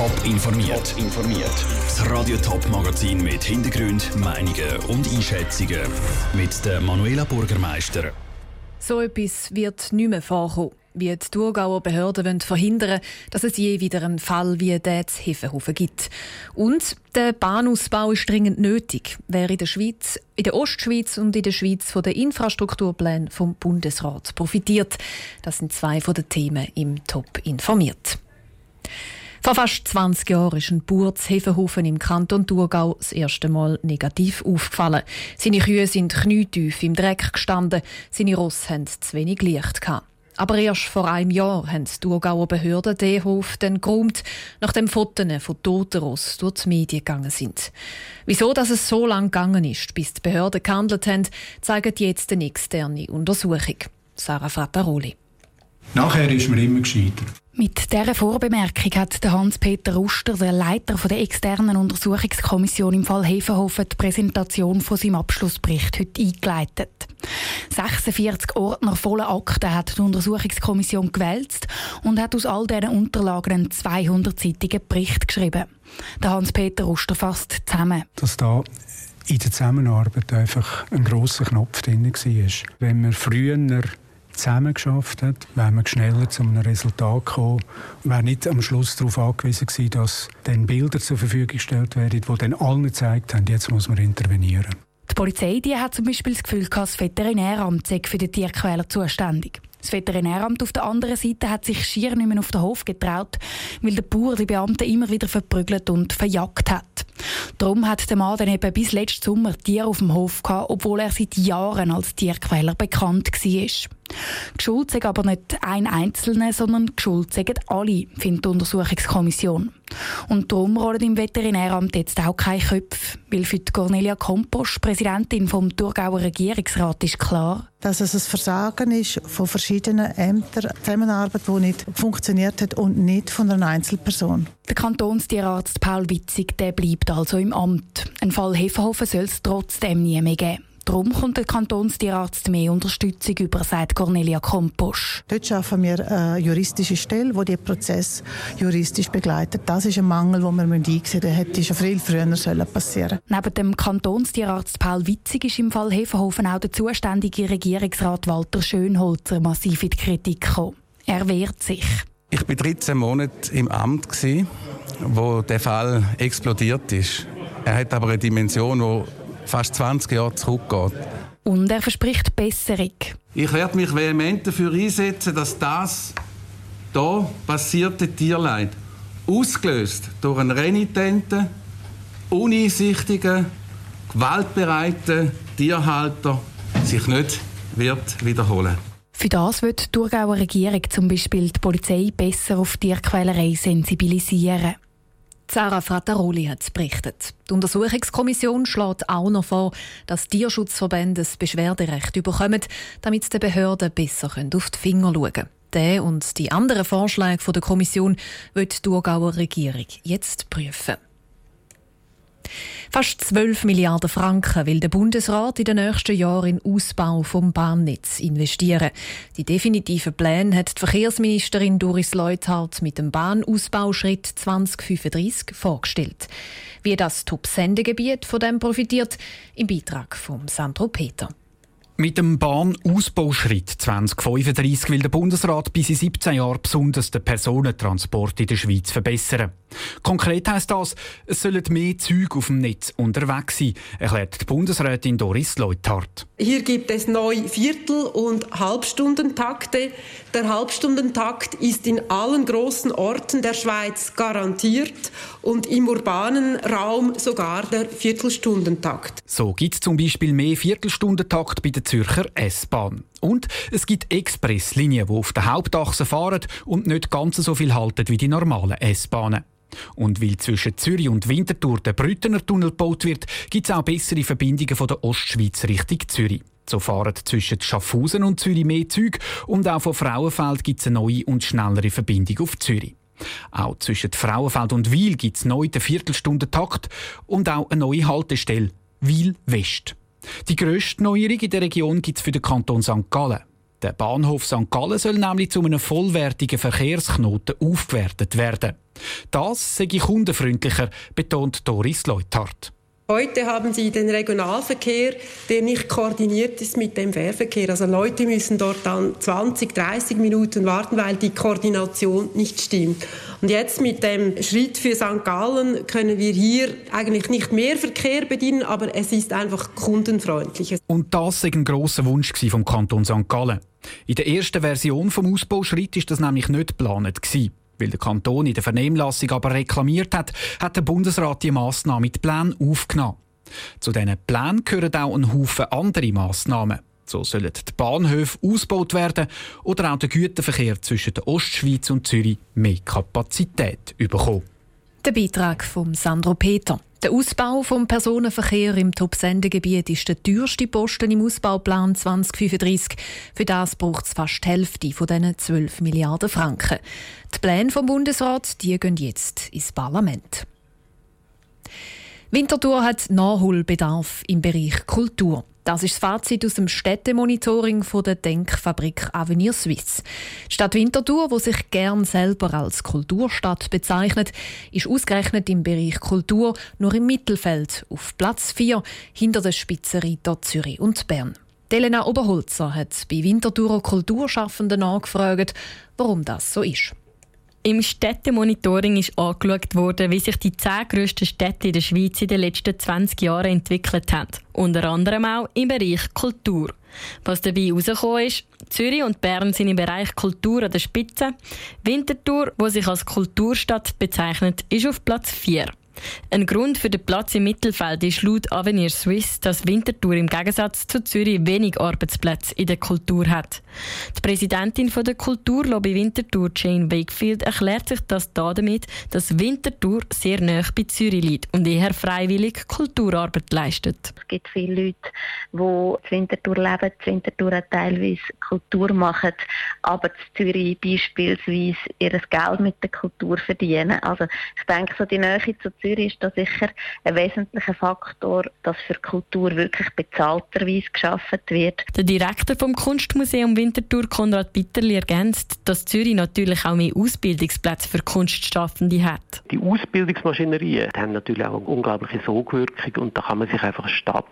Top informiert. informiert. Das Radio Top Magazin mit Hintergrund, Meinungen und Einschätzungen mit der Manuela Bürgermeister. So etwas wird nicht mehr vorkommen. Wie die Thurgauer Behörden wollen verhindern, dass es je wieder einen Fall wie der zu Hefenhofen gibt. Und der Bahnausbau ist dringend nötig. Wer in der Schweiz, in der Ostschweiz und in der Schweiz von den Infrastrukturplänen vom Bundesrat profitiert. Das sind zwei von den Themen im Top informiert. Vor fast 20 Jahren ist ein Bauer Hefenhofen im Kanton Thurgau das erste Mal negativ aufgefallen. Seine Kühe sind knietief im Dreck gestanden, seine Rosse hatten zu wenig Licht. Gehabt. Aber erst vor einem Jahr haben die Thurgauer Behörden den Hof dann geräumt, nachdem Fotos von toten Ross durch die Medien gegangen sind. Wieso dass es so lange gegangen ist, bis die Behörden gehandelt haben, zeigt jetzt eine externe Untersuchung. Sarah Frattaroli. Nachher ist man immer gescheiter. Mit dieser Vorbemerkung hat Hans-Peter Ruster, der Leiter der externen Untersuchungskommission im Fall Hefenhofen, die Präsentation von seinem Abschlussbericht heute eingeleitet. 46 Ordner voller Akten hat die Untersuchungskommission gewälzt und hat aus all diesen Unterlagen einen 200-seitigen Bericht geschrieben. Der Hans-Peter Ruster fasst zusammen. Dass da in der Zusammenarbeit einfach ein grosser Knopf drin war. Wenn wir früher zusammen hat, wäre man schneller zu einem Resultat gekommen, wäre nicht am Schluss darauf angewiesen gewesen, dass dann Bilder zur Verfügung gestellt werden, die dann allen gezeigt haben, jetzt muss man intervenieren. Die Polizei die hat zum Beispiel das Gefühl, dass das Veterinäramt sei für die Tierquäler zuständig. Das Veterinäramt auf der anderen Seite hat sich schier nicht mehr auf den Hof getraut, weil der Bauer die Beamten immer wieder verprügelt und verjagt hat. Darum hat der Mann dann eben bis letzten Sommer Tiere auf dem Hof gehabt, obwohl er seit Jahren als Tierquäler bekannt war. Geschuld sei aber nicht ein Einzelner, sondern Geschuld sagen alle, findet die Untersuchungskommission. Und darum rollen im Veterinäramt jetzt auch keine Köpfe, weil für die Cornelia Kompost, Präsidentin vom Thurgauer Regierungsrat, ist klar, dass es ein Versagen ist von verschiedenen Ämtern, Zusammenarbeit, die nicht funktioniert hat und nicht von einer Einzelperson. Der Kantonstierarzt Paul Witzig der bleibt also im Amt. Ein Fall Hefenhofen soll es trotzdem nie mehr geben. Darum kommt der Kantonstierarzt mehr Unterstützung über, sagt Cornelia Komposch. Dort schaffen wir eine juristische Stelle, die den Prozess juristisch begleitet. Das ist ein Mangel, den wir einsehen müssen. hätte schon viel früher passieren sollen. Neben dem Kantonstierarzt Paul Witzig ist im Fall Hefenhofen auch der zuständige Regierungsrat Walter Schönholzer massiv in die Kritik gekommen. Er wehrt sich. Ich war 13 Monate im Amt, wo der Fall explodiert ist. Er hat aber eine Dimension, die fast 20 Jahre zurückgeht. Und er verspricht Besserung. Ich werde mich vehement dafür einsetzen, dass das hier passierte Tierleid, ausgelöst durch einen renitenten, uneinsichtigen, gewaltbereiten Tierhalter, sich nicht wird wiederholen. Für das wird die Thurgauer Regierung zum Beispiel die Polizei besser auf Tierquälerei sensibilisieren. Sarah Frattaroli hat berichtet. Die Untersuchungskommission schlägt auch noch vor, dass Tierschutzverbände das Beschwerderecht bekommen, damit die Behörden besser auf die Finger schauen können. Der und die anderen Vorschläge der Kommission wird die Thurgauer Regierung jetzt prüfen. Fast 12 Milliarden Franken will der Bundesrat in den nächsten Jahren in Ausbau vom Bahnnetz investieren. Die definitiven Pläne hat die Verkehrsministerin Doris Leuthard mit dem Bahnausbauschritt 2035 vorgestellt. Wie das Top-Sendegebiet von dem profitiert, im Beitrag von Sandro Peter. Mit dem Bahnausbauschritt 2035 will der Bundesrat bis in 17 Jahren besonders den Personentransport in der Schweiz verbessern. Konkret heisst das, es sollen mehr Züge auf dem Netz unterwegs sein, erklärt die Bundesrätin Doris Leuthardt. Hier gibt es neu Viertel- und Halbstundentakte. Der Halbstundentakt ist in allen großen Orten der Schweiz garantiert und im urbanen Raum sogar der Viertelstundentakt. So gibt es zum Beispiel mehr Viertelstundentakt bei der Zürcher S-Bahn. Und es gibt Expresslinien, die auf der Hauptachse fahren und nicht ganz so viel halten wie die normalen S-Bahnen. Und weil zwischen Zürich und Winterthur der Brüttener Tunnel gebaut wird, gibt es auch bessere Verbindungen von der Ostschweiz Richtung Zürich. So fahren zwischen Schaffhausen und Zürich mehr Züge und auch von Frauenfeld gibt es eine neue und schnellere Verbindung auf Zürich. Auch zwischen Frauenfeld und Wiel gibt es neu den Viertelstundentakt und auch eine neue Haltestelle, Wiel West. Die grösste Neuerung in der Region gibt es für den Kanton St. Gallen. Der Bahnhof St. Gallen soll nämlich zu einem vollwertigen Verkehrsknoten aufgewertet werden. Das sei kundenfreundlicher, betont Doris Leuthardt. Heute haben Sie den Regionalverkehr, der nicht koordiniert ist mit dem Fährverkehr. Also Leute müssen dort dann 20, 30 Minuten warten, weil die Koordination nicht stimmt. Und jetzt mit dem Schritt für St. Gallen können wir hier eigentlich nicht mehr Verkehr bedienen, aber es ist einfach kundenfreundlich. Und das war ein grosser Wunsch vom Kanton St. Gallen. In der ersten Version vom Ausbauschritt ist das nämlich nicht geplant weil der Kanton in der Vernehmlassung aber reklamiert hat, hat der Bundesrat die Massnahme mit Plänen aufgenommen. Zu diesen Plänen gehören auch ein Haufen andere Massnahmen. So sollen die Bahnhöfe ausgebaut werden oder auch der Güterverkehr zwischen der Ostschweiz und Zürich mehr Kapazität bekommen. Der Beitrag von Sandro Peter. Der Ausbau vom Personenverkehr im Top-Sendegebiet ist der teuerste Posten im Ausbauplan 2035. Für das braucht es fast die Hälfte von diesen 12 Milliarden Franken. Die Pläne vom Bundesrat die gehen jetzt ins Parlament. Winterthur hat Nachholbedarf im Bereich Kultur. Das ist das Fazit aus dem Städtemonitoring der Denkfabrik Avenir Suisse. Die Stadt Winterthur, wo sich gern selber als Kulturstadt bezeichnet, ist ausgerechnet im Bereich Kultur nur im Mittelfeld auf Platz 4 hinter den Spitzenreiter Zürich und Bern. Elena Oberholzer hat bei Winterthurer Kulturschaffenden angefragt, warum das so ist. Im Städtemonitoring ist angeschaut worden, wie sich die zehn grössten Städte in der Schweiz in den letzten 20 Jahren entwickelt haben. Unter anderem auch im Bereich Kultur. Was dabei herausgekommen ist, Zürich und Bern sind im Bereich Kultur an der Spitze. Winterthur, wo sich als Kulturstadt bezeichnet, ist auf Platz 4. Ein Grund für den Platz im Mittelfeld ist laut Avenir Swiss, dass Winterthur im Gegensatz zu Zürich wenig Arbeitsplätze in der Kultur hat. Die Präsidentin der Kulturlobby Winterthur, Jane Wakefield, erklärt sich das damit, dass Winterthur sehr nah bei Zürich liegt und eher freiwillig Kulturarbeit leistet. Es gibt viele Leute, die in Winterthur leben, in Winterthur teilweise Kultur machen, aber in Zürich beispielsweise ihr Geld mit der Kultur verdienen. Also ich denke, so die Nähe zu Zürich ist da sicher ein wesentlicher Faktor, dass für Kultur wirklich bezahlterweise geschaffen wird. Der Direktor vom Kunstmuseum Winterthur, Konrad Bitterli, ergänzt, dass Zürich natürlich auch mehr Ausbildungsplätze für Kunstschaffende hat. Die Ausbildungsmaschinerien haben natürlich auch eine unglaubliche Sogwirkung und da kann man sich einfach eine Stadt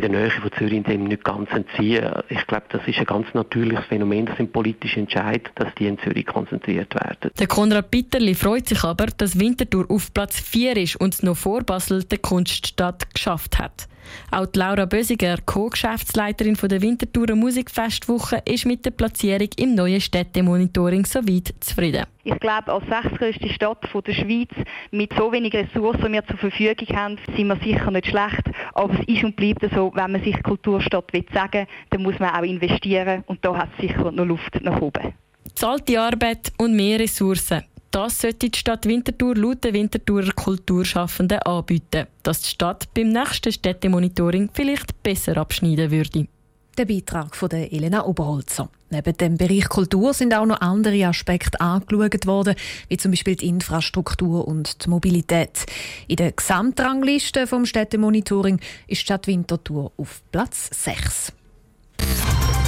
in der Nähe von Zürich dem nicht ganz entziehen. Ich glaube, das ist ein ganz natürliches Phänomen, das sind politische Entscheid, dass die in Zürich konzentriert werden. Der Konrad Bitterli freut sich aber, dass Winterthur auf Platz 4 ist ist und noch vor Basel die Kunststadt geschafft hat. Auch Laura Bösiger, Co-Geschäftsleiterin der Winterthurer Musikfestwoche, ist mit der Platzierung im neuen Städtemonitoring soweit zufrieden. Ich glaube, als sechstgrößte Stadt der Schweiz mit so wenig Ressourcen, die wir zur Verfügung haben, sind wir sicher nicht schlecht. Aber es ist und bleibt so, wenn man sich Kulturstadt will sagen, dann muss man auch investieren und da hat es sicher noch Luft nach oben. Zahlte Arbeit und mehr Ressourcen. Das sollte die Stadt Winterthur laut den Winterthurer Kulturschaffenden anbieten, dass die Stadt beim nächsten Städtemonitoring vielleicht besser abschneiden würde. Der Beitrag von der Elena Oberholzer. Neben dem Bereich Kultur sind auch noch andere Aspekte angeschaut worden, wie zum Beispiel die Infrastruktur und die Mobilität. In der Gesamtrangliste vom Städtemonitoring ist die Stadt Winterthur auf Platz 6.